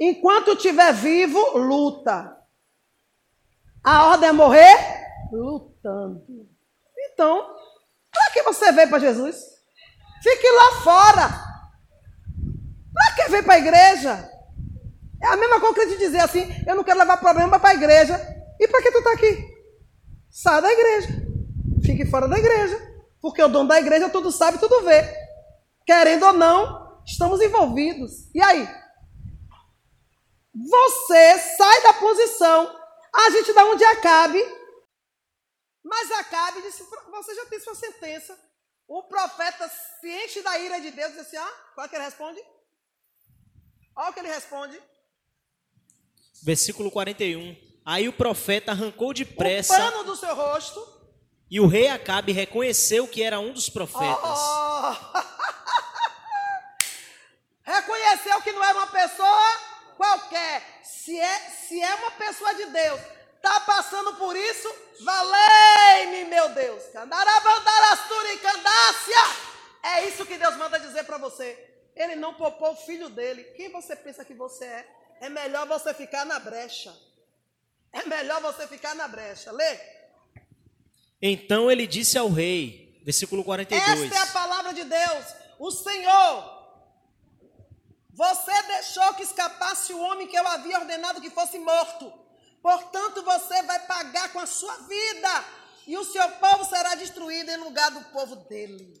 Enquanto estiver vivo, luta. A ordem é morrer lutando. Então, para que você veio para Jesus? Fique lá fora. Para que veio para a igreja? É a mesma coisa que te dizer assim: eu não quero levar problema para a igreja. E para que tu está aqui? Sai da igreja. Fique fora da igreja. Porque o dono da igreja tudo sabe, tudo vê. Querendo ou não, estamos envolvidos. E aí? Você sai da posição. A gente dá onde acabe. Mas Acabe disse: Você já tem sua sentença. O profeta se enche da ira de Deus e diz assim: Ah, qual é que ele responde? Olha o que ele responde. Versículo 41. Aí o profeta arrancou depressa. O pano do seu rosto. E o rei Acabe reconheceu que era um dos profetas. Oh. reconheceu que não era uma pessoa qualquer. Se é, se é uma pessoa de Deus, está passando por isso, valei-me, meu Deus. É isso que Deus manda dizer para você. Ele não poupou o filho dele. Quem você pensa que você é? É melhor você ficar na brecha. É melhor você ficar na brecha. Lê. Então ele disse ao rei, versículo 42. Esta é a palavra de Deus. O Senhor, você deixou que escapasse o homem que eu havia ordenado que fosse morto. Portanto, você vai pagar com a sua vida. E o seu povo será destruído em lugar do povo dele.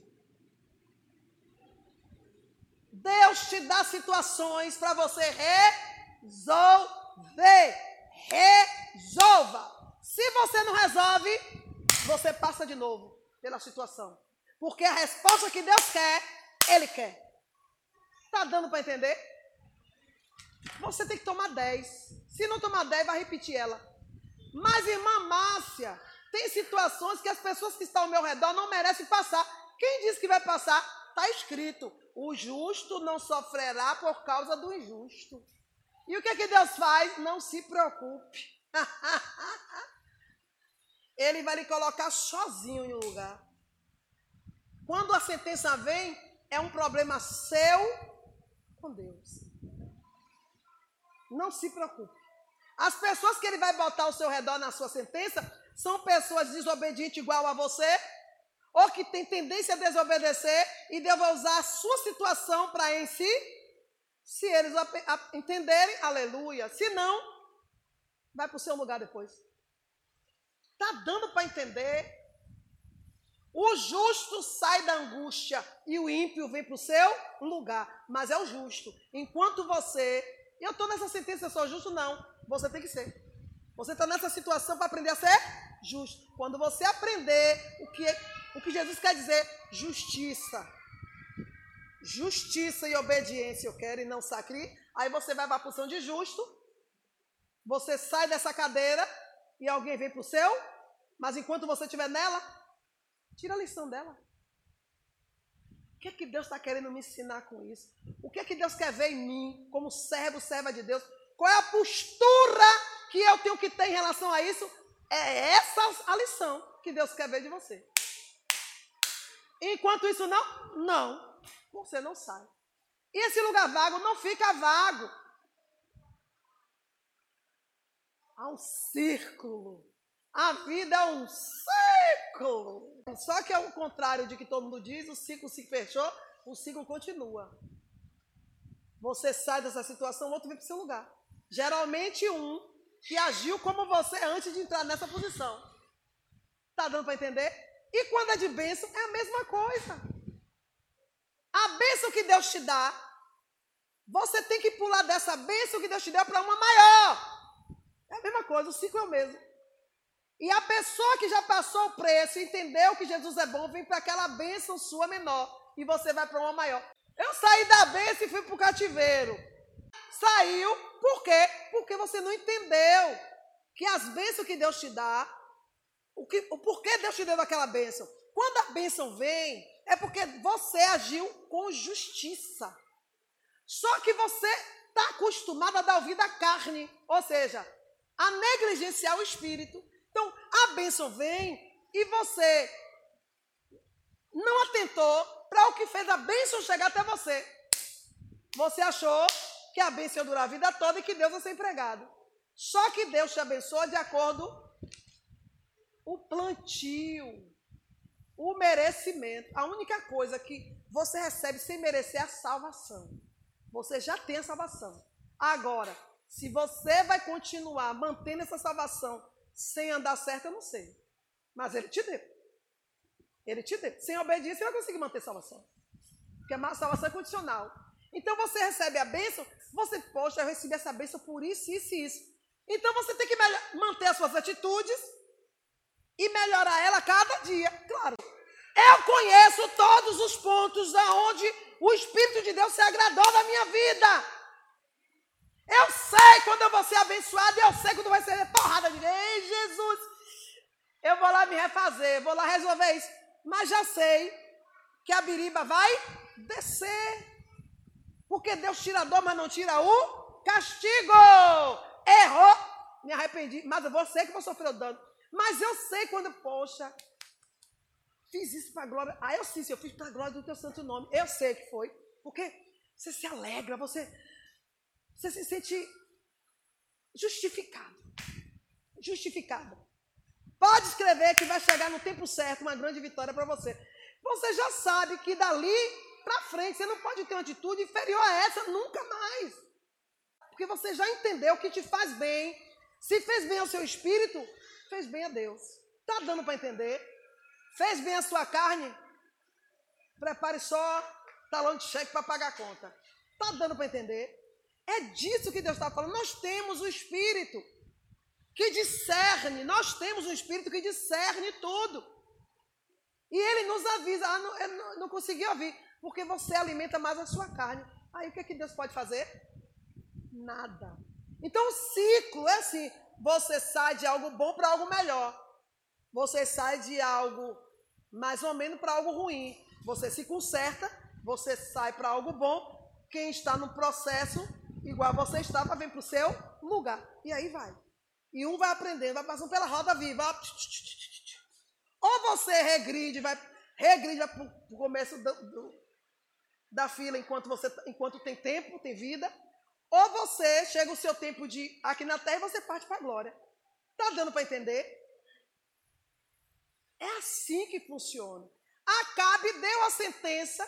Deus te dá situações para você resolver. Resolva. Se você não resolve, você passa de novo pela situação. Porque a resposta que Deus quer, Ele quer. Está dando para entender? Você tem que tomar 10. Se não tomar 10, vai repetir ela. Mas, irmã Márcia, tem situações que as pessoas que estão ao meu redor não merecem passar. Quem disse que vai passar? Está escrito: o justo não sofrerá por causa do injusto. E o que, é que Deus faz? Não se preocupe. Ele vai lhe colocar sozinho em um lugar. Quando a sentença vem, é um problema seu com Deus. Não se preocupe. As pessoas que ele vai botar ao seu redor na sua sentença são pessoas desobedientes igual a você, ou que têm tendência a desobedecer, e Deus vai usar a sua situação para em si, se eles entenderem, aleluia. Se não, vai para o seu lugar depois. Está dando para entender? O justo sai da angústia e o ímpio vem para o seu lugar. Mas é o justo. Enquanto você. Eu estou nessa sentença, eu sou justo? Não. Você tem que ser. Você está nessa situação para aprender a ser justo. Quando você aprender o que, o que Jesus quer dizer, justiça. Justiça e obediência eu quero e não sacri. Aí você vai para a função de justo. Você sai dessa cadeira e alguém vem para o seu. Mas enquanto você estiver nela, Tira a lição dela. O que é que Deus está querendo me ensinar com isso? O que é que Deus quer ver em mim, como servo, serva de Deus? Qual é a postura que eu tenho que ter em relação a isso? É essa a lição que Deus quer ver de você. Enquanto isso não, não, você não sai. E esse lugar vago não fica vago. Há um círculo a vida é um ciclo. Só que é o contrário de que todo mundo diz, o ciclo se fechou, o ciclo continua. Você sai dessa situação, o outro vem para o seu lugar. Geralmente um que agiu como você antes de entrar nessa posição. Tá dando para entender? E quando é de bênção, é a mesma coisa. A bênção que Deus te dá, você tem que pular dessa bênção que Deus te deu para uma maior. É a mesma coisa, o ciclo é o mesmo. E a pessoa que já passou o preço, entendeu que Jesus é bom, vem para aquela bênção sua menor. E você vai para uma maior. Eu saí da bênção e fui para o cativeiro. Saiu, por quê? Porque você não entendeu que as bênçãos que Deus te dá, o, que, o porquê Deus te deu aquela bênção. Quando a bênção vem, é porque você agiu com justiça. Só que você está acostumado a dar ouvido à carne, ou seja, a negligenciar o espírito. A bênção vem e você não atentou para o que fez a bênção chegar até você. Você achou que a bênção dura a vida toda e que Deus é seu empregado. Só que Deus te abençoa de acordo o plantio, o merecimento. A única coisa que você recebe sem merecer é a salvação. Você já tem a salvação. Agora, se você vai continuar mantendo essa salvação sem andar certo, eu não sei. Mas ele te deu. Ele te deu. Sem obediência, você vai conseguir manter salvação. Porque a salvação é condicional. Então você recebe a bênção, você, poxa, eu recebi essa bênção por isso, isso e isso. Então você tem que manter as suas atitudes e melhorar ela cada dia. Claro. Eu conheço todos os pontos aonde o Espírito de Deus se agradou da minha vida. Eu sei quando eu vou ser abençoado, eu sei quando vai ser porrada de Ei, Jesus, eu vou lá me refazer, vou lá resolver isso. Mas já sei que a biriba vai descer. Porque Deus tira a dor, mas não tira o castigo. Errou, me arrependi, mas eu vou ser que vou sofrer o dano. Mas eu sei quando, poxa, fiz isso para a glória. Ah, eu sim, eu fiz para a glória do teu santo nome. Eu sei que foi. Porque você se alegra, você, você se sente justificado. Justificado. Pode escrever que vai chegar no tempo certo uma grande vitória para você. Você já sabe que dali para frente você não pode ter uma atitude inferior a essa nunca mais. Porque você já entendeu que te faz bem. Se fez bem ao seu espírito, fez bem a Deus. Tá dando para entender? Fez bem a sua carne? Prepare só talão de cheque para pagar a conta. Tá dando para entender? É disso que Deus está falando. Nós temos o espírito que discerne, nós temos um Espírito que discerne tudo. E ele nos avisa, ah, não, não, não consegui ouvir, porque você alimenta mais a sua carne. Aí o que, é que Deus pode fazer? Nada. Então o ciclo é assim: você sai de algo bom para algo melhor. Você sai de algo mais ou menos para algo ruim. Você se conserta, você sai para algo bom. Quem está no processo, igual você estava, vem para o seu lugar. E aí vai. E um vai aprendendo, vai passando pela roda viva. Ou você regride, vai regride para o começo do, do, da fila enquanto, você, enquanto tem tempo, tem vida. Ou você chega o seu tempo de aqui na terra e você parte para a glória. Tá dando para entender? É assim que funciona. Acabe deu a sentença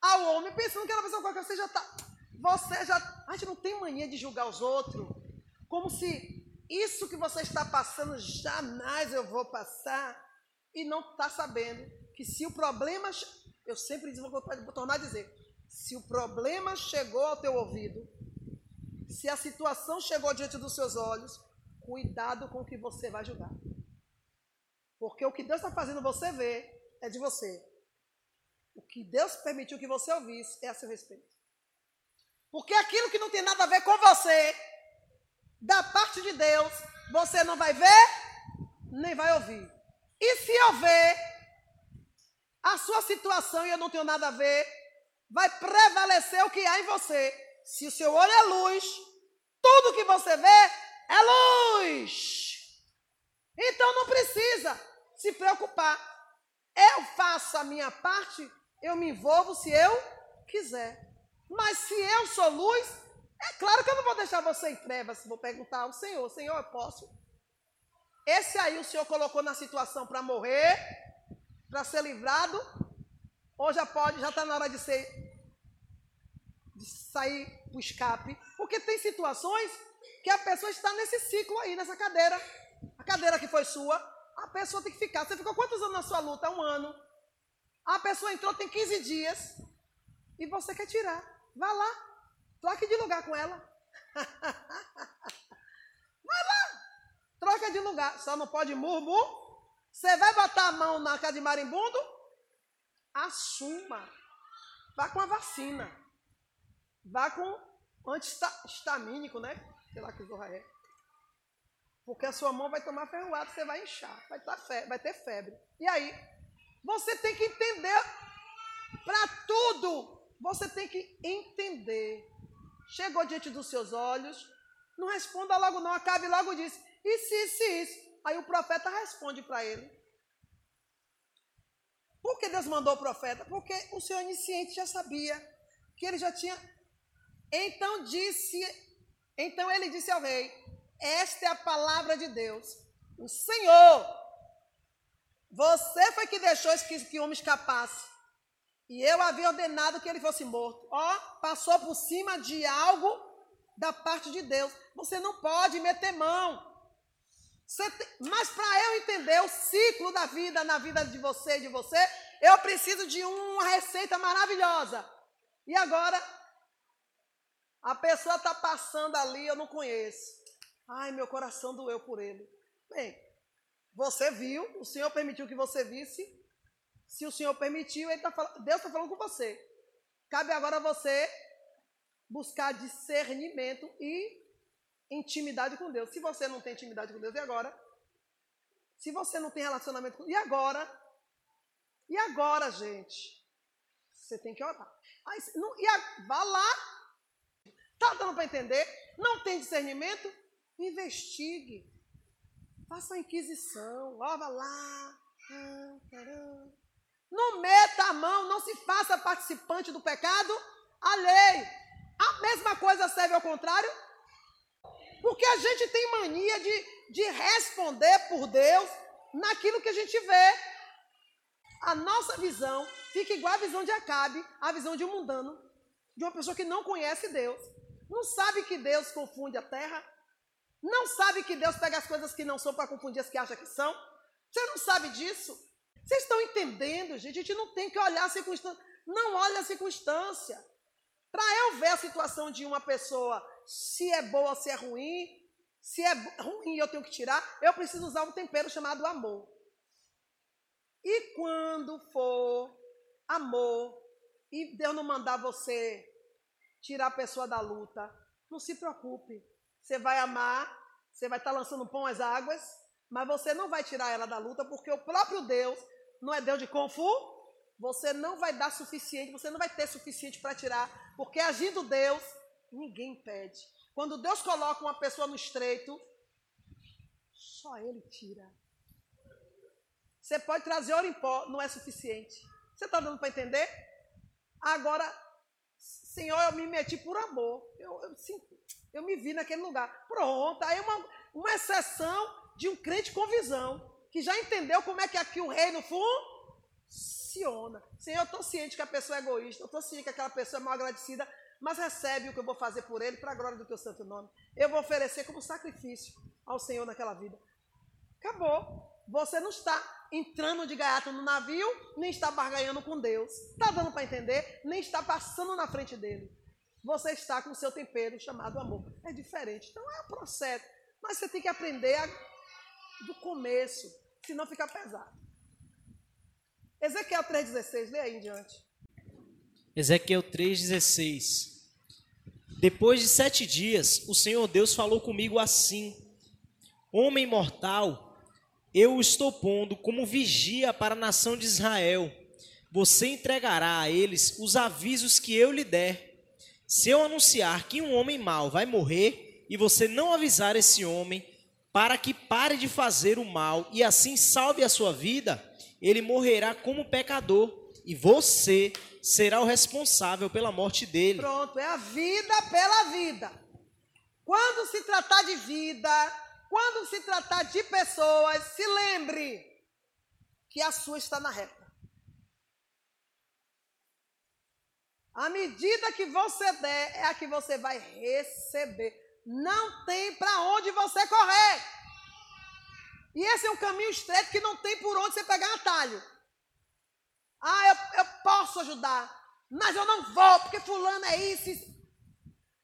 ao homem pensando que era pessoa qualquer. Você já está. Você já. A gente não tem mania de julgar os outros. Como se isso que você está passando, jamais eu vou passar. E não está sabendo que se o problema. Eu sempre digo, vou tornar a dizer. Se o problema chegou ao teu ouvido, se a situação chegou diante dos seus olhos, cuidado com o que você vai julgar. Porque o que Deus está fazendo você ver é de você. O que Deus permitiu que você ouvisse é a seu respeito. Porque aquilo que não tem nada a ver com você, da parte de Deus, você não vai ver, nem vai ouvir. E se eu ver a sua situação e eu não tenho nada a ver, vai prevalecer o que há em você. Se o seu olho é luz, tudo que você vê é luz. Então não precisa se preocupar. Eu faço a minha parte, eu me envolvo se eu quiser. Mas se eu sou luz, é claro que eu não vou deixar você em trevas. Vou perguntar ao Senhor: Senhor, eu posso? Esse aí o Senhor colocou na situação para morrer, para ser livrado, ou já pode, já está na hora de ser de sair para o escape. Porque tem situações que a pessoa está nesse ciclo aí, nessa cadeira. A cadeira que foi sua, a pessoa tem que ficar. Você ficou quantos anos na sua luta? Um ano. A pessoa entrou tem 15 dias e você quer tirar. Vá lá, Troque de lugar com ela. Vai lá. Troca de lugar. Só não pode murmur. Você vai botar a mão na casa de marimbundo? Assuma. Vá com a vacina. Vá com antihistamínico, né? Sei lá que zorra é. Porque a sua mão vai tomar ferroado, você vai inchar, vai, tá febre, vai ter febre. E aí? Você tem que entender para tudo. Você tem que entender chegou diante dos seus olhos, não responda logo não, acabe logo diz, e se, se isso? Aí o profeta responde para ele. Por que Deus mandou o profeta? Porque o Senhor onisciente já sabia que ele já tinha Então disse, então ele disse ao rei: Esta é a palavra de Deus. O Senhor, você foi que deixou que, que homem escapasse. E eu havia ordenado que ele fosse morto. Ó, passou por cima de algo da parte de Deus. Você não pode meter mão. Mas para eu entender o ciclo da vida na vida de você e de você, eu preciso de uma receita maravilhosa. E agora, a pessoa está passando ali, eu não conheço. Ai, meu coração doeu por ele. Bem, você viu, o Senhor permitiu que você visse. Se o Senhor permitiu, tá falando, Deus está falando com você. Cabe agora você buscar discernimento e intimidade com Deus. Se você não tem intimidade com Deus, e agora? Se você não tem relacionamento com Deus, e agora? E agora, gente? Você tem que orar. Aí, não, e a, vá lá. Tá dando para entender? Não tem discernimento? Investigue. Faça uma inquisição. Vá lá. Ah, não meta a mão, não se faça participante do pecado alheio. A mesma coisa serve ao contrário porque a gente tem mania de, de responder por Deus naquilo que a gente vê. A nossa visão fica igual a visão de Acabe, a visão de um mundano, de uma pessoa que não conhece Deus. Não sabe que Deus confunde a terra. Não sabe que Deus pega as coisas que não são para confundir as que acha que são. Você não sabe disso? Vocês estão entendendo, gente? A gente não tem que olhar a circunstância. Não olha a circunstância. Para eu ver a situação de uma pessoa se é boa, se é ruim, se é ruim eu tenho que tirar, eu preciso usar um tempero chamado amor. E quando for amor, e Deus não mandar você tirar a pessoa da luta, não se preocupe. Você vai amar, você vai estar lançando pão às águas, mas você não vai tirar ela da luta, porque o próprio Deus não é Deus de confu. Você não vai dar suficiente, você não vai ter suficiente para tirar, porque agindo Deus, Ninguém pede. Quando Deus coloca uma pessoa no estreito, só Ele tira. Você pode trazer ouro em pó, não é suficiente. Você está dando para entender? Agora, Senhor, eu me meti por amor. Eu, eu, sim, eu me vi naquele lugar. Pronto, aí uma, uma exceção de um crente com visão, que já entendeu como é que aqui o reino funciona. Senhor, eu estou ciente que a pessoa é egoísta, eu estou ciente que aquela pessoa é mal agradecida, mas recebe o que eu vou fazer por ele para a glória do teu santo nome. Eu vou oferecer como sacrifício ao Senhor naquela vida. Acabou. Você não está entrando de gaiato no navio, nem está barganhando com Deus. Está dando para entender? Nem está passando na frente dele. Você está com o seu tempero chamado amor. É diferente. Então é um processo. Mas você tem que aprender a, do começo, senão fica pesado. Ezequiel 3,16, lê aí em diante. Ezequiel 3,16 depois de sete dias, o Senhor Deus falou comigo assim: Homem mortal, eu o estou pondo como vigia para a nação de Israel. Você entregará a eles os avisos que eu lhe der. Se eu anunciar que um homem mau vai morrer e você não avisar esse homem para que pare de fazer o mal e assim salve a sua vida, ele morrerá como pecador e você será o responsável pela morte dele. Pronto, é a vida pela vida. Quando se tratar de vida, quando se tratar de pessoas, se lembre que a sua está na reta. A medida que você der é a que você vai receber. Não tem para onde você correr. E esse é um caminho estreito que não tem por onde você pegar atalho. Ah, eu, eu posso ajudar, mas eu não vou, porque fulano é isso.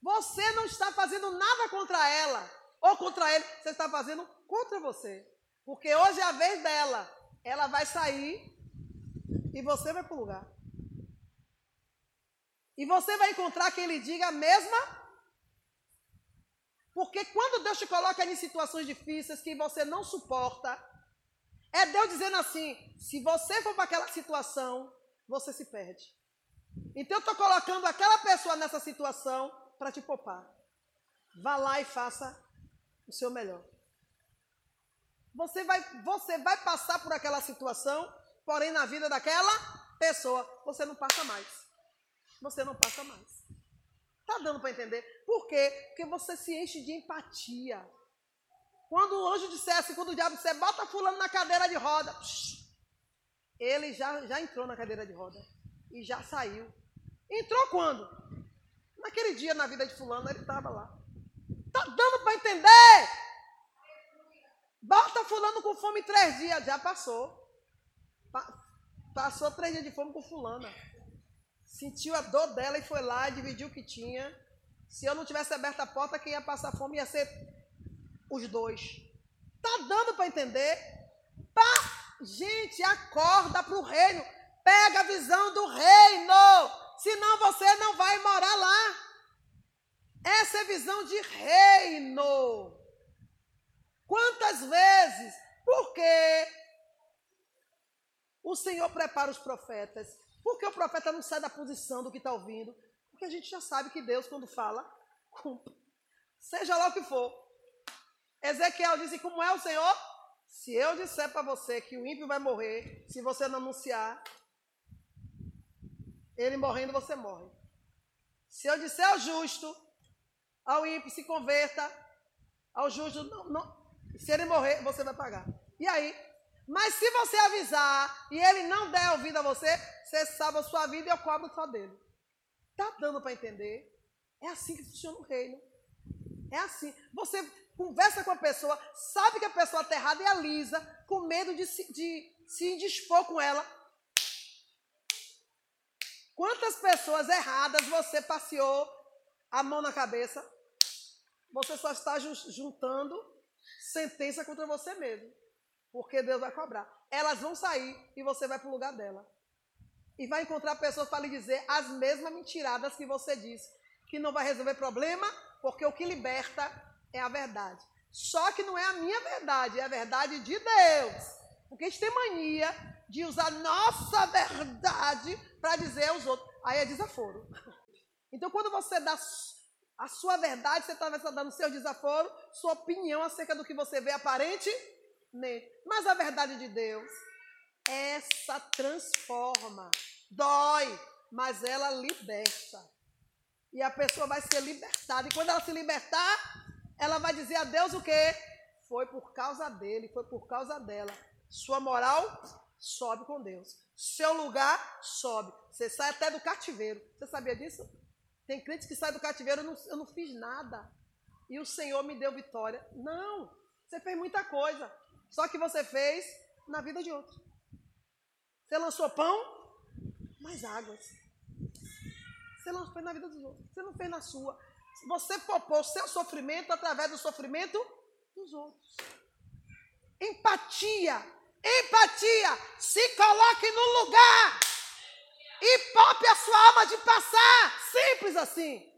Você não está fazendo nada contra ela ou contra ele, você está fazendo contra você. Porque hoje é a vez dela. Ela vai sair e você vai para o lugar. E você vai encontrar quem lhe diga a mesma. Porque quando Deus te coloca em situações difíceis que você não suporta, é Deus dizendo assim: se você for para aquela situação, você se perde. Então eu estou colocando aquela pessoa nessa situação para te poupar. Vá lá e faça o seu melhor. Você vai, você vai passar por aquela situação, porém na vida daquela pessoa você não passa mais. Você não passa mais. Tá dando para entender? Por quê? Porque você se enche de empatia. Quando o anjo dissesse, quando o diabo disser, bota fulano na cadeira de roda, ele já, já entrou na cadeira de roda e já saiu. Entrou quando? Naquele dia na vida de fulano, ele estava lá. Tá dando para entender? Bota fulano com fome três dias, já passou. Pa passou três dias de fome com fulana. Sentiu a dor dela e foi lá, dividiu o que tinha. Se eu não tivesse aberto a porta, quem ia passar fome ia ser os dois. Tá dando para entender? Pá! Gente, acorda para o reino. Pega a visão do reino. Senão você não vai morar lá. Essa é visão de reino. Quantas vezes? Porque o Senhor prepara os profetas. Porque o profeta não sai da posição do que está ouvindo. Porque a gente já sabe que Deus, quando fala, cumpre. Seja lá o que for. Ezequiel disse: Como é o Senhor? Se eu disser para você que o ímpio vai morrer, se você não anunciar, ele morrendo, você morre. Se eu disser ao justo, ao ímpio, se converta, ao justo, não, não, se ele morrer, você vai pagar. E aí? Mas se você avisar e ele não der ouvido a você, você salva a sua vida e eu cobro só dele. Tá dando para entender? É assim que funciona o reino. É assim. Você conversa com a pessoa, sabe que a pessoa está errada e alisa, com medo de se, de se indispor com ela. Quantas pessoas erradas você passeou a mão na cabeça? Você só está juntando sentença contra você mesmo. Porque Deus vai cobrar. Elas vão sair e você vai para o lugar dela. E vai encontrar pessoas para lhe dizer as mesmas mentiradas que você disse. Que não vai resolver problema, porque o que liberta é a verdade. Só que não é a minha verdade, é a verdade de Deus. Porque a gente tem mania de usar nossa verdade para dizer aos outros. Aí é desaforo. Então, quando você dá a sua verdade, você está dando seu desaforo, sua opinião acerca do que você vê aparente. Mas a verdade de Deus, essa transforma, dói, mas ela liberta. E a pessoa vai ser libertada. E quando ela se libertar, ela vai dizer a Deus o quê? Foi por causa dele, foi por causa dela. Sua moral sobe com Deus. Seu lugar sobe. Você sai até do cativeiro. Você sabia disso? Tem crentes que saem do cativeiro, eu não, eu não fiz nada. E o Senhor me deu vitória. Não, você fez muita coisa. Só que você fez na vida de outro. Você lançou pão, mais águas. Você não fez na vida dos outros. Você não fez na sua. Você poupou seu sofrimento através do sofrimento dos outros. Empatia. Empatia. Se coloque no lugar. E poupe a sua alma de passar. Simples assim.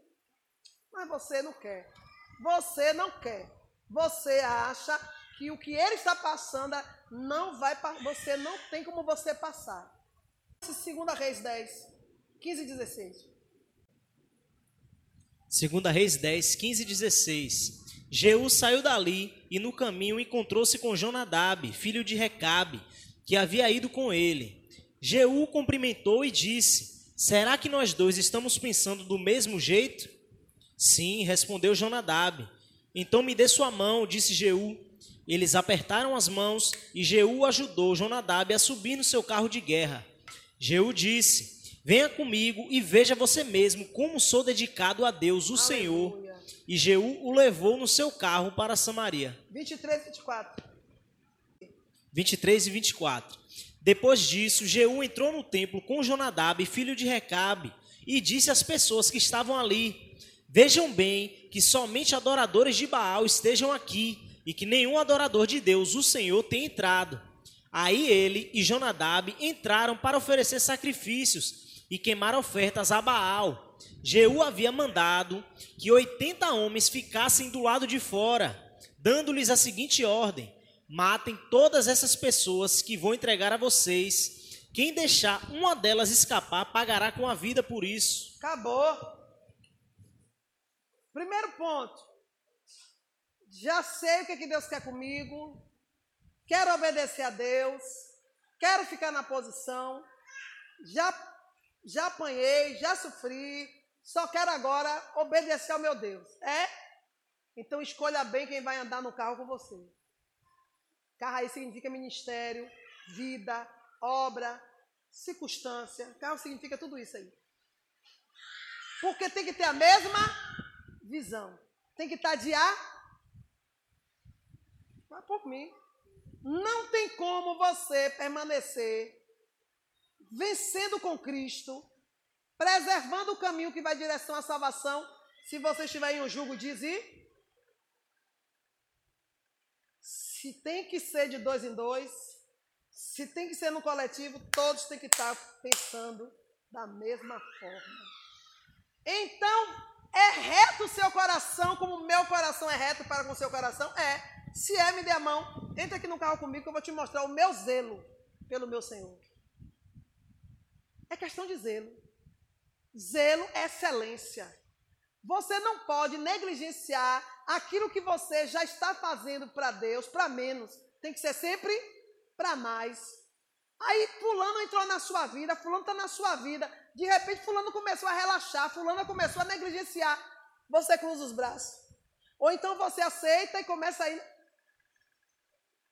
Mas você não quer. Você não quer. Você acha que o que ele está passando não vai você não tem como você passar. Segunda Reis 10, 15 e 16. Segunda Reis 10, 15 e 16. Jeú saiu dali e no caminho encontrou-se com Jonadab, filho de Recabe, que havia ido com ele. Jeú cumprimentou e disse: Será que nós dois estamos pensando do mesmo jeito? Sim, respondeu Jonadab. Então me dê sua mão, disse Jeú. Eles apertaram as mãos e Jeú ajudou Jonadab a subir no seu carro de guerra. Jeú disse: Venha comigo e veja você mesmo como sou dedicado a Deus, o Aleluia. Senhor. E Jeú o levou no seu carro para Samaria. 23 e 24. 23 e 24. Depois disso, Jeú entrou no templo com Jonadab, filho de Recabe, e disse às pessoas que estavam ali: Vejam bem que somente adoradores de Baal estejam aqui, e que nenhum adorador de Deus, o Senhor, tem entrado. Aí ele e Jonadab entraram para oferecer sacrifícios e queimar ofertas a Baal. Jeú havia mandado que 80 homens ficassem do lado de fora, dando-lhes a seguinte ordem: matem todas essas pessoas que vou entregar a vocês. Quem deixar uma delas escapar pagará com a vida por isso. Acabou. Primeiro ponto. Já sei o que, que Deus quer comigo. Quero obedecer a Deus. Quero ficar na posição. Já já apanhei, já sofri, Só quero agora obedecer ao meu Deus. É? Então escolha bem quem vai andar no carro com você. Carro aí significa ministério, vida, obra, circunstância. Carro significa tudo isso aí. Porque tem que ter a mesma visão. Tem que estar de A. Vai por mim. Não tem como você permanecer vencendo com Cristo, preservando o caminho que vai em direção à salvação, se você estiver em um jugo de Se tem que ser de dois em dois, se tem que ser no coletivo, todos têm que estar pensando da mesma forma. Então, é reto o seu coração, como o meu coração é reto para com o seu coração? É. Se é, me dê a mão. Entra aqui no carro comigo que eu vou te mostrar o meu zelo pelo meu Senhor. É questão de zelo. Zelo é excelência. Você não pode negligenciar aquilo que você já está fazendo para Deus, para menos. Tem que ser sempre para mais. Aí fulano entrou na sua vida, fulano está na sua vida. De repente fulano começou a relaxar, fulano começou a negligenciar. Você cruza os braços. Ou então você aceita e começa a ir.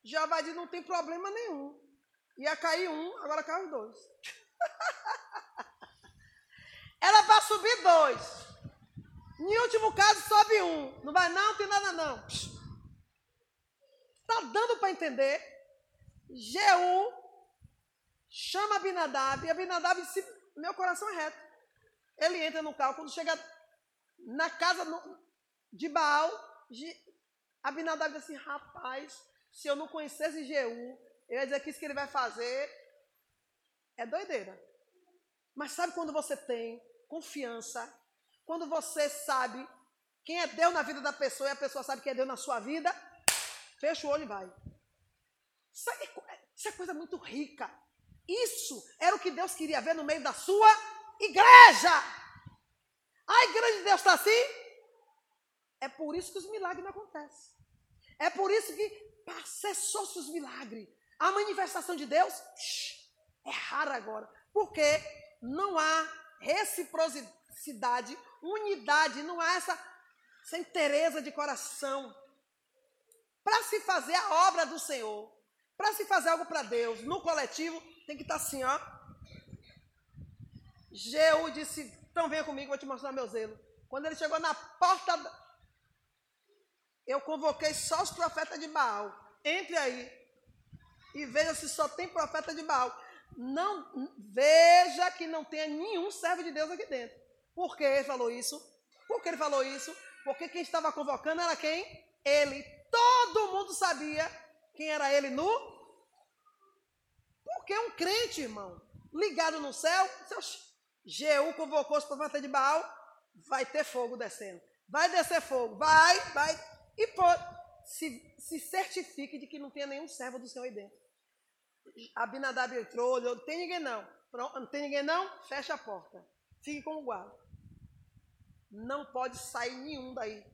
Jeová diz, não tem problema nenhum. Ia cair um, agora caiu dois. Era para subir dois. Em último caso, sobe um. Não vai não, tem nada não. Está dando para entender? Jeú chama Abinadab e Abinadab disse, meu coração é reto. Ele entra no carro, quando chega na casa de Baal, Abinadab diz assim, rapaz, se eu não conhecesse Jeú, eu ia dizer que isso que ele vai fazer é doideira. Mas sabe quando você tem confiança, quando você sabe quem é Deus na vida da pessoa e a pessoa sabe quem é Deus na sua vida, fecha o olho e vai. Isso é, isso é coisa muito rica. Isso era o que Deus queria ver no meio da sua igreja. A igreja de Deus está assim? É por isso que os milagres não acontecem. É por isso que cessou-se os milagres. A manifestação de Deus é rara agora. Porque não há reciprocidade, unidade, não há essa, interesa de coração. Para se fazer a obra do Senhor, para se fazer algo para Deus, no coletivo, tem que estar tá assim, ó. Jeú disse: Então venha comigo, vou te mostrar meu zelo. Quando ele chegou na porta eu convoquei só os profetas de Baal. Entre aí e veja se só tem profeta de Baal. Não veja que não tenha nenhum servo de Deus aqui dentro. Por que ele falou isso? Por que ele falou isso? Porque quem estava convocando era quem? Ele. Todo mundo sabia quem era ele no. Porque um crente, irmão, ligado no céu, Jeú convocou os profetas de Baal, vai ter fogo descendo. Vai descer fogo, vai, vai. E pode, se, se certifique de que não tenha nenhum servo do Senhor aí dentro. Abinadab entrou, olhou, não tem ninguém não. Não tem ninguém não? Fecha a porta. Fique como guarda. Não pode sair nenhum daí.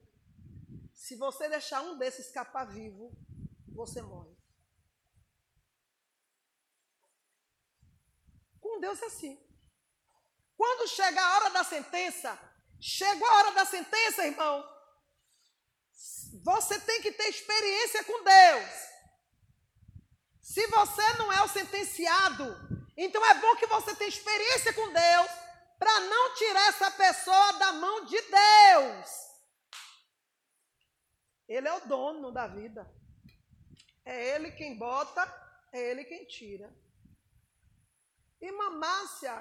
Se você deixar um desses escapar vivo, você morre. Com Deus é assim. Quando chega a hora da sentença, chegou a hora da sentença, irmão, você tem que ter experiência com Deus. Se você não é o sentenciado, então é bom que você tenha experiência com Deus para não tirar essa pessoa da mão de Deus. Ele é o dono da vida. É ele quem bota, é ele quem tira. E Mamácia,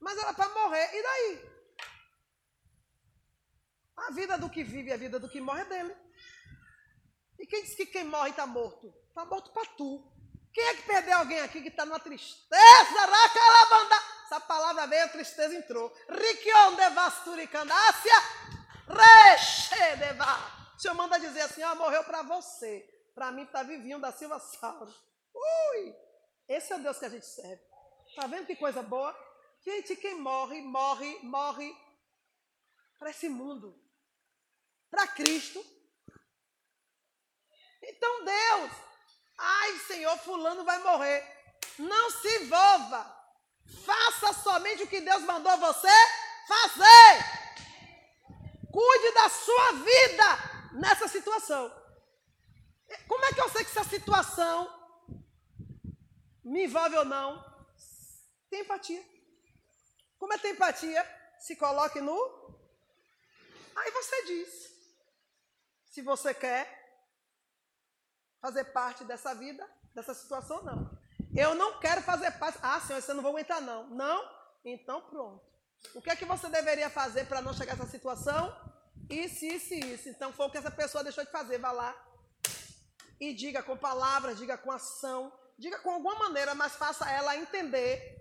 mas ela para morrer, e daí? A vida do que vive e a vida do que morre é dele. E quem diz que quem morre está morto? Está morto para tu. Quem é que perdeu alguém aqui que está numa tristeza? Racalabanda. Essa palavra veio, a tristeza entrou. Riquion devasturicandácia. Rechedeva. O senhor manda dizer assim, ó, morreu para você. Para mim está vivinho da Silva Sauro. Ui! Esse é o Deus que a gente serve. Tá vendo que coisa boa? Gente, quem morre, morre, morre para esse mundo. Para Cristo então Deus, ai Senhor, fulano vai morrer. Não se envolva. Faça somente o que Deus mandou você fazer. Cuide da sua vida nessa situação. Como é que eu sei que essa situação me envolve ou não? Tem empatia. Como é ter empatia? Se coloque no. Aí você diz. Se você quer fazer parte dessa vida, dessa situação, não. Eu não quero fazer parte. Ah, senhor, você não vai aguentar, não. Não? Então pronto. O que é que você deveria fazer para não chegar a essa situação? Isso, isso e isso. Então foi o que essa pessoa deixou de fazer. Vá lá e diga com palavras, diga com ação, diga com alguma maneira, mas faça ela entender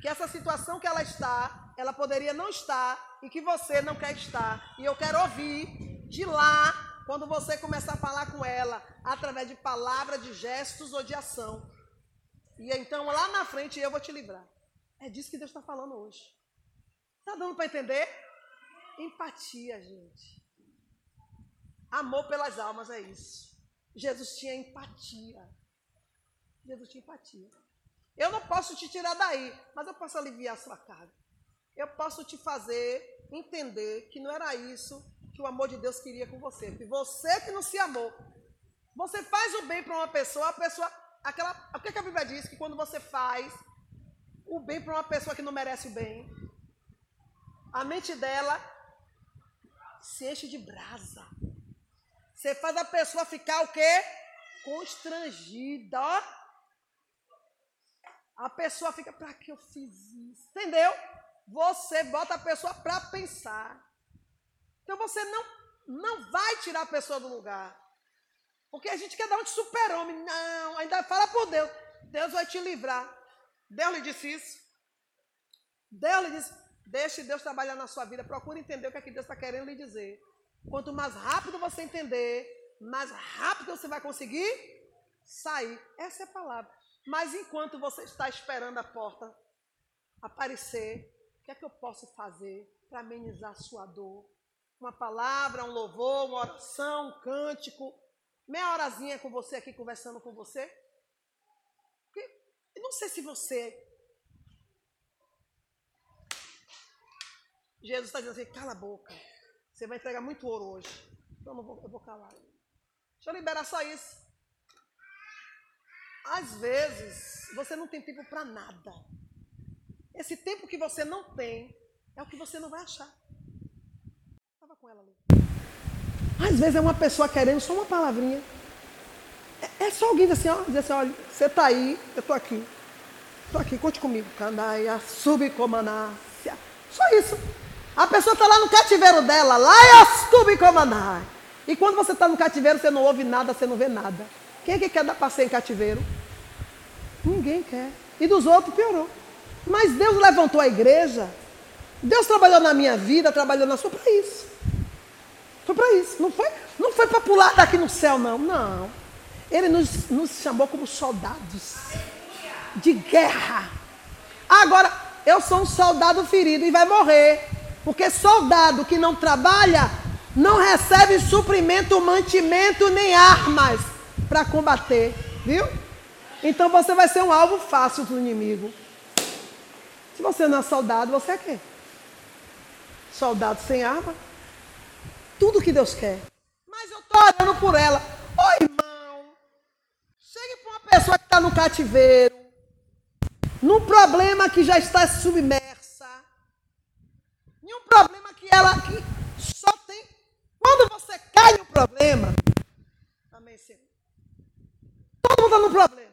que essa situação que ela está, ela poderia não estar e que você não quer estar. E eu quero ouvir de lá, quando você começar a falar com ela, através de palavras, de gestos ou de ação. E então lá na frente eu vou te livrar. É disso que Deus está falando hoje. Está dando para entender? Empatia, gente. Amor pelas almas é isso. Jesus tinha empatia. Jesus tinha empatia. Eu não posso te tirar daí, mas eu posso aliviar a sua carga. Eu posso te fazer entender que não era isso que o amor de Deus queria com você. Que você que não se amou. Você faz o bem para uma pessoa, a pessoa. Aquela, o que, é que a Bíblia diz? Que quando você faz o bem para uma pessoa que não merece o bem, a mente dela se enche de brasa. Você faz a pessoa ficar o quê? Constrangida. A pessoa fica, para que eu fiz isso? Entendeu? Você bota a pessoa para pensar. Então você não, não vai tirar a pessoa do lugar. Porque a gente quer dar um de super-homem. Não, ainda fala por Deus. Deus vai te livrar. Deus lhe disse isso. Deus lhe disse, deixe Deus trabalhar na sua vida. Procure entender o que, é que Deus está querendo lhe dizer. Quanto mais rápido você entender, mais rápido você vai conseguir sair. Essa é a palavra. Mas enquanto você está esperando a porta aparecer, o que é que eu posso fazer para amenizar a sua dor? Uma palavra, um louvor, uma oração, um cântico, meia horazinha com você aqui conversando com você. Eu não sei se você. Jesus está dizendo assim: cala a boca. Você vai entregar muito ouro hoje. Então eu, vou, eu vou calar. Deixa eu liberar só isso. Às vezes, você não tem tempo para nada. Esse tempo que você não tem é o que você não vai achar. Estava com ela ali. Às vezes é uma pessoa querendo só uma palavrinha. É, é só alguém dizer assim, ó, dizer assim, olha, você está aí, eu estou aqui. Estou aqui, conte comigo. Candaia, subcomanácia. Só isso. A pessoa está lá no cativeiro dela, lá é subcomanácia. E quando você está no cativeiro, você não ouve nada, você não vê nada. Quem é que quer dar passeio em cativeiro? Ninguém quer. E dos outros piorou. Mas Deus levantou a igreja. Deus trabalhou na minha vida, trabalhou na sua para isso. Foi para isso. Não foi, não foi para pular daqui no céu, não. Não. Ele nos, nos chamou como soldados de guerra. Agora, eu sou um soldado ferido e vai morrer. Porque soldado que não trabalha não recebe suprimento, mantimento nem armas para combater, viu? Então você vai ser um alvo fácil do inimigo. Se você não é soldado, você é quê? Soldado sem arma. Tudo que Deus quer. Mas eu estou orando por ela. Ô irmão, chegue para uma pessoa que está no cativeiro, num problema que já está submersa, em um problema que ela que só tem. Quando você cai no problema, amém, Senhor. Todo mundo está no problema.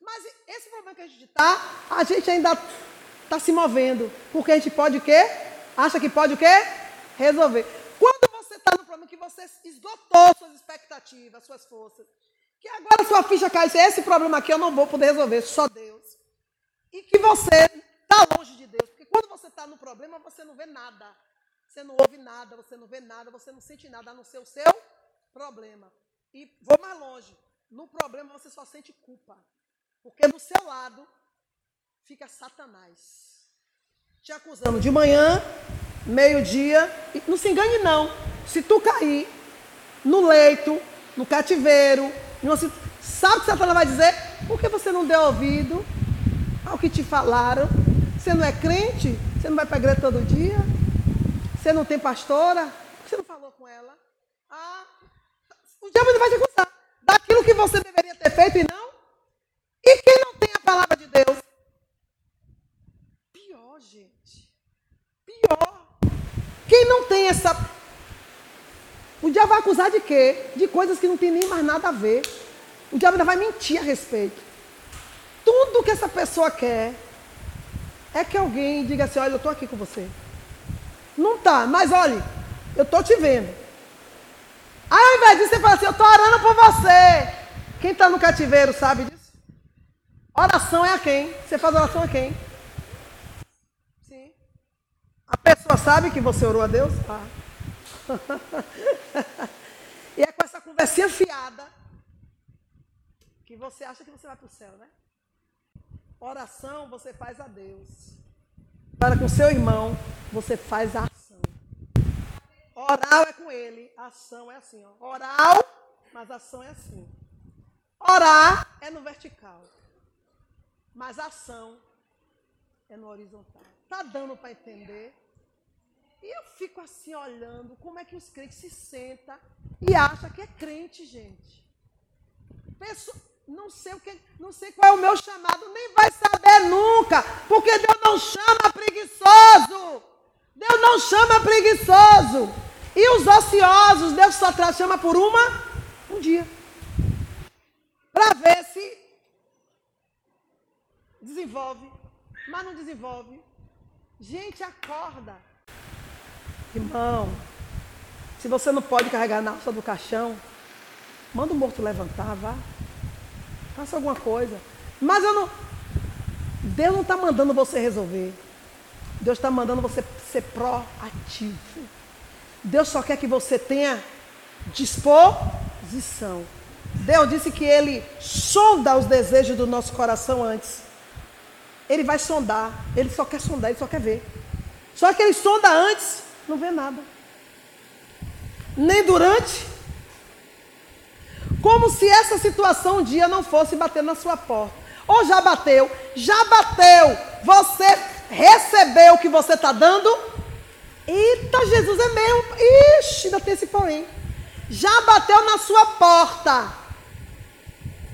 Mas esse problema que a gente está, a gente ainda está se movendo. Porque a gente pode o quê? Acha que pode o quê? Resolver. Quando problema que você esgotou suas expectativas, suas forças, que agora sua ficha cai, esse problema aqui eu não vou poder resolver, só Deus. E que você está longe de Deus. Porque quando você está no problema, você não vê nada. Você não ouve nada, você não vê nada, você não sente nada a não ser o seu problema. E vou mais longe. No problema você só sente culpa. Porque do seu lado fica Satanás. Te acusando de manhã, meio-dia. Não se engane, não. Se tu cair no leito, no cativeiro, sabe o que Satanás vai dizer? Por que você não deu ouvido ao que te falaram? Você não é crente? Você não vai para a igreja todo dia? Você não tem pastora? Por que você não falou com ela? Ah, o diabo vai te acusar daquilo que você deveria ter feito e não. E quem não tem a palavra de Deus? Pior, gente. Pior. Quem não tem essa. O diabo vai acusar de quê? De coisas que não tem nem mais nada a ver. O diabo ainda vai mentir a respeito. Tudo que essa pessoa quer é que alguém diga assim: olha, eu estou aqui com você. Não tá, mas olha, eu estou te vendo. Aí ao invés disso, você fala assim: eu estou orando por você. Quem está no cativeiro sabe disso? Oração é a quem? Você faz oração a quem? Sim. A pessoa sabe que você orou a Deus? Ah. e é com essa conversinha fiada que você acha que você vai para o céu, né? Oração você faz a Deus. Para com seu irmão, você faz a ação. Oral é com ele, ação é assim, ó. Oral, mas ação é assim. Orar é no vertical, mas ação é no horizontal. Tá dando para entender? E eu fico assim olhando como é que os crentes se sentam e acham que é crente, gente. Pessoa, não sei o que, não sei qual é o meu chamado, nem vai saber nunca, porque Deus não chama preguiçoso. Deus não chama preguiçoso. E os ociosos, Deus só chama por uma um dia. Para ver se desenvolve, mas não desenvolve. Gente, acorda. Irmão, se você não pode carregar na alça do caixão, manda o morto levantar, vá. Faça alguma coisa. Mas eu não. Deus não está mandando você resolver. Deus está mandando você ser proativo. Deus só quer que você tenha disposição. Deus disse que Ele sonda os desejos do nosso coração antes. Ele vai sondar. Ele só quer sondar, ele só quer ver. Só que ele sonda antes, não vê nada. Nem durante, como se essa situação um dia não fosse bater na sua porta. Ou já bateu? Já bateu. Você recebeu o que você está dando? Eita, Jesus é mesmo. Ixi, ainda tem esse porém. Já bateu na sua porta.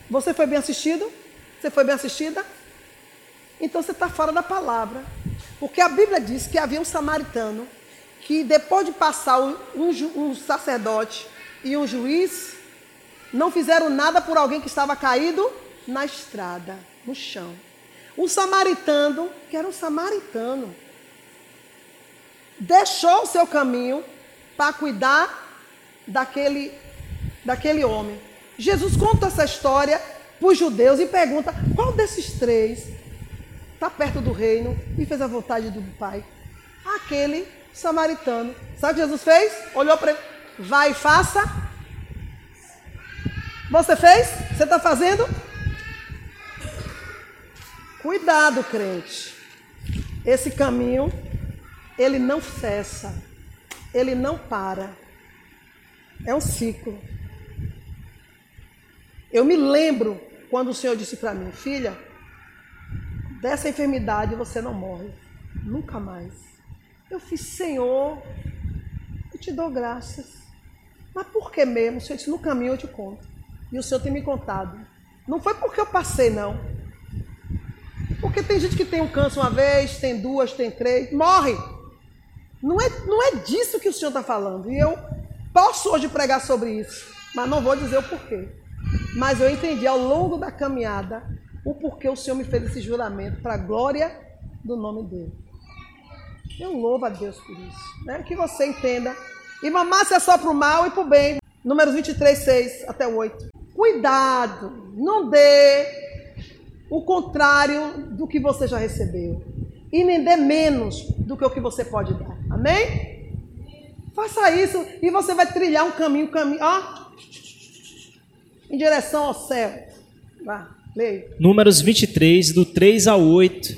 Você foi bem assistido? Você foi bem assistida? Então você está fora da palavra. Porque a Bíblia diz que havia um samaritano que depois de passar um, um sacerdote e um juiz, não fizeram nada por alguém que estava caído na estrada, no chão. Um samaritano, que era um samaritano, deixou o seu caminho para cuidar daquele, daquele homem. Jesus conta essa história para os judeus e pergunta: qual desses três está perto do reino e fez a vontade do Pai? Aquele samaritano. Sabe o que Jesus fez? Olhou para ele: vai e faça você fez? Você está fazendo? Cuidado, crente. Esse caminho, ele não cessa. Ele não para. É um ciclo. Eu me lembro quando o Senhor disse para mim, filha, dessa enfermidade você não morre. Nunca mais. Eu fiz, Senhor, eu te dou graças. Mas por que mesmo? O Senhor disse, no caminho eu te conto. E o Senhor tem me contado. Não foi porque eu passei, não. Porque tem gente que tem um câncer uma vez, tem duas, tem três, morre. Não é, não é disso que o Senhor está falando. E eu posso hoje pregar sobre isso, mas não vou dizer o porquê. Mas eu entendi ao longo da caminhada o porquê o Senhor me fez esse juramento para a glória do nome dele. Eu louvo a Deus por isso. Né? Que você entenda. E mamar-se é só para o mal e para o bem. Números 23, 6 até 8. Cuidado, não dê o contrário do que você já recebeu. E nem dê menos do que o que você pode dar. Amém? Faça isso e você vai trilhar um caminho, um caminho, ó, em direção ao céu. Vá, leia. Números 23, do 3 ao 8.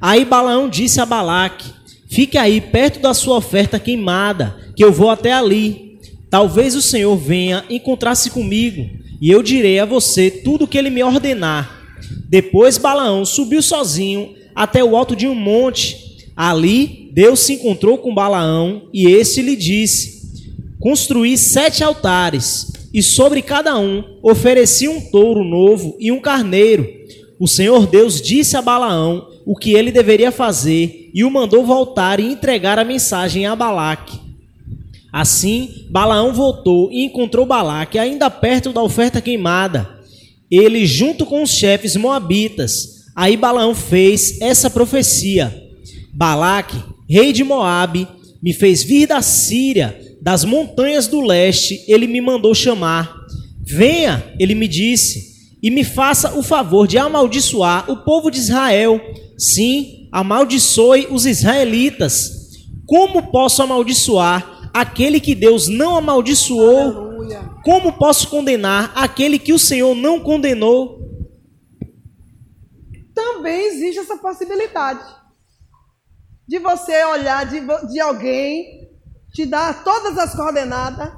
Aí Balaão disse a Balaque: Fique aí perto da sua oferta queimada, que eu vou até ali. Talvez o Senhor venha encontrar-se comigo e eu direi a você tudo o que ele me ordenar. Depois Balaão subiu sozinho até o alto de um monte. Ali Deus se encontrou com Balaão e este lhe disse: Construí sete altares, e sobre cada um ofereci um touro novo e um carneiro. O Senhor Deus disse a Balaão o que ele deveria fazer e o mandou voltar e entregar a mensagem a Balaque. Assim, Balaão voltou e encontrou Balaque ainda perto da oferta queimada. Ele, junto com os chefes moabitas, aí Balaão fez essa profecia: Balaque, rei de Moabe, me fez vir da Síria, das montanhas do leste, ele me mandou chamar. Venha, ele me disse, e me faça o favor de amaldiçoar o povo de Israel. Sim, amaldiçoe os israelitas. Como posso amaldiçoar aquele que Deus não amaldiçoou? Aleluia. Como posso condenar aquele que o Senhor não condenou? Também existe essa possibilidade de você olhar de, de alguém, te dar todas as coordenadas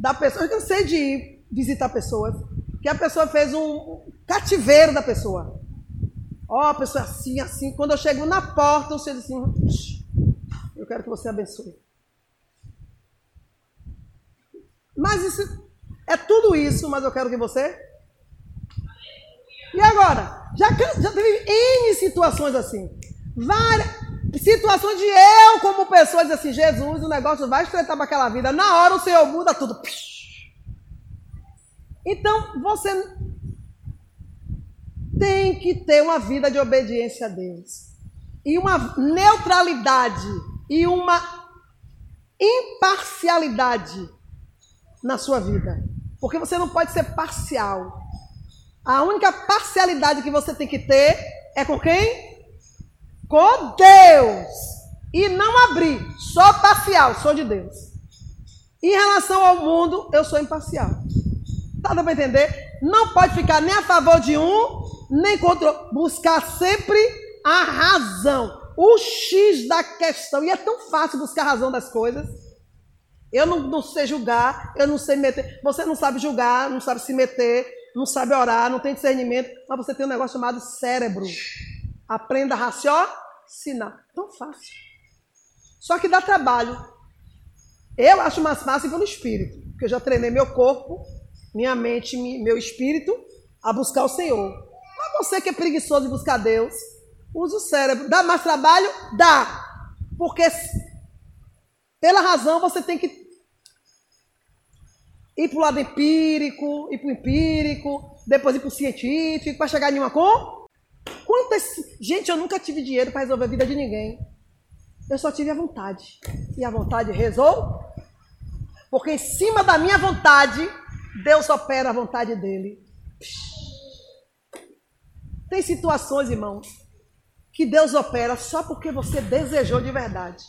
da pessoa. Eu cansei de ir visitar pessoas, que a pessoa fez um cativeiro da pessoa. Ó, oh, pessoa assim, assim. Quando eu chego na porta, eu chego assim, eu quero que você abençoe. Mas isso é tudo isso, mas eu quero que você. E agora? Já, já teve N situações assim. Várias situações de eu, como pessoa, dizer assim: Jesus, o negócio vai estreitar para aquela vida. Na hora o Senhor muda tudo. Então, você tem que ter uma vida de obediência a Deus. E uma neutralidade. E uma imparcialidade na sua vida. Porque você não pode ser parcial. A única parcialidade que você tem que ter é com quem? Com Deus. E não abrir. Só parcial, sou de Deus. Em relação ao mundo, eu sou imparcial. Tá dando para entender? Não pode ficar nem a favor de um, nem contra. Buscar sempre a razão. O X da questão. E é tão fácil buscar a razão das coisas. Eu não, não sei julgar, eu não sei meter. Você não sabe julgar, não sabe se meter, não sabe orar, não tem discernimento, mas você tem um negócio chamado cérebro. Aprenda a raciocinar. Tão fácil. Só que dá trabalho. Eu acho mais fácil pelo espírito, porque eu já treinei meu corpo, minha mente, meu espírito a buscar o Senhor. Mas você que é preguiçoso de buscar Deus, use o cérebro. Dá mais trabalho? Dá. Porque pela razão, você tem que ir para o lado empírico, ir para o empírico, depois ir para o científico, para chegar em uma com. Quantas. Gente, eu nunca tive dinheiro para resolver a vida de ninguém. Eu só tive a vontade. E a vontade resolve. Porque em cima da minha vontade, Deus opera a vontade dele. Tem situações, irmãos, que Deus opera só porque você desejou de verdade.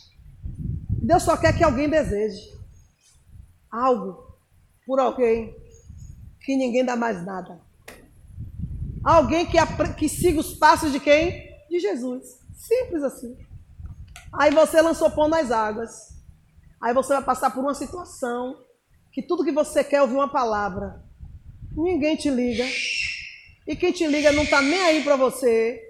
Deus só quer que alguém deseje algo por alguém que ninguém dá mais nada. Alguém que, que siga os passos de quem? De Jesus. Simples assim. Aí você lançou pão nas águas. Aí você vai passar por uma situação que tudo que você quer é ouvir uma palavra. Ninguém te liga. E quem te liga não está nem aí para você.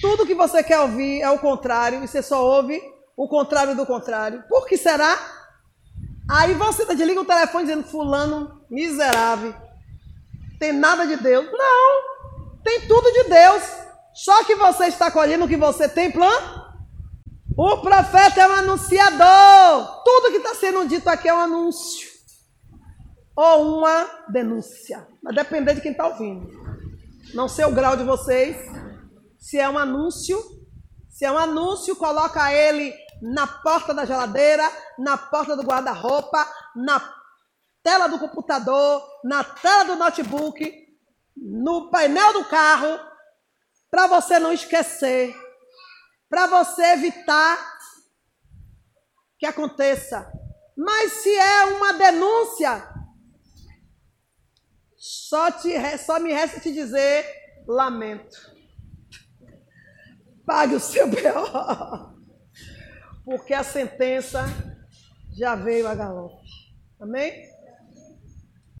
Tudo que você quer ouvir é o contrário e você só ouve o contrário do contrário. Por que será? Aí você desliga o telefone dizendo, fulano, miserável, tem nada de Deus. Não, tem tudo de Deus. Só que você está colhendo o que você tem plano. O profeta é um anunciador. Tudo que está sendo dito aqui é um anúncio. Ou uma denúncia. Vai depender de quem está ouvindo. Não sei o grau de vocês. Se é um anúncio. Se é um anúncio, coloca ele na porta da geladeira, na porta do guarda-roupa, na tela do computador, na tela do notebook, no painel do carro, para você não esquecer, para você evitar que aconteça. Mas se é uma denúncia, só, te, só me resta te dizer lamento. Pague o seu B.O porque a sentença já veio a galope. Amém?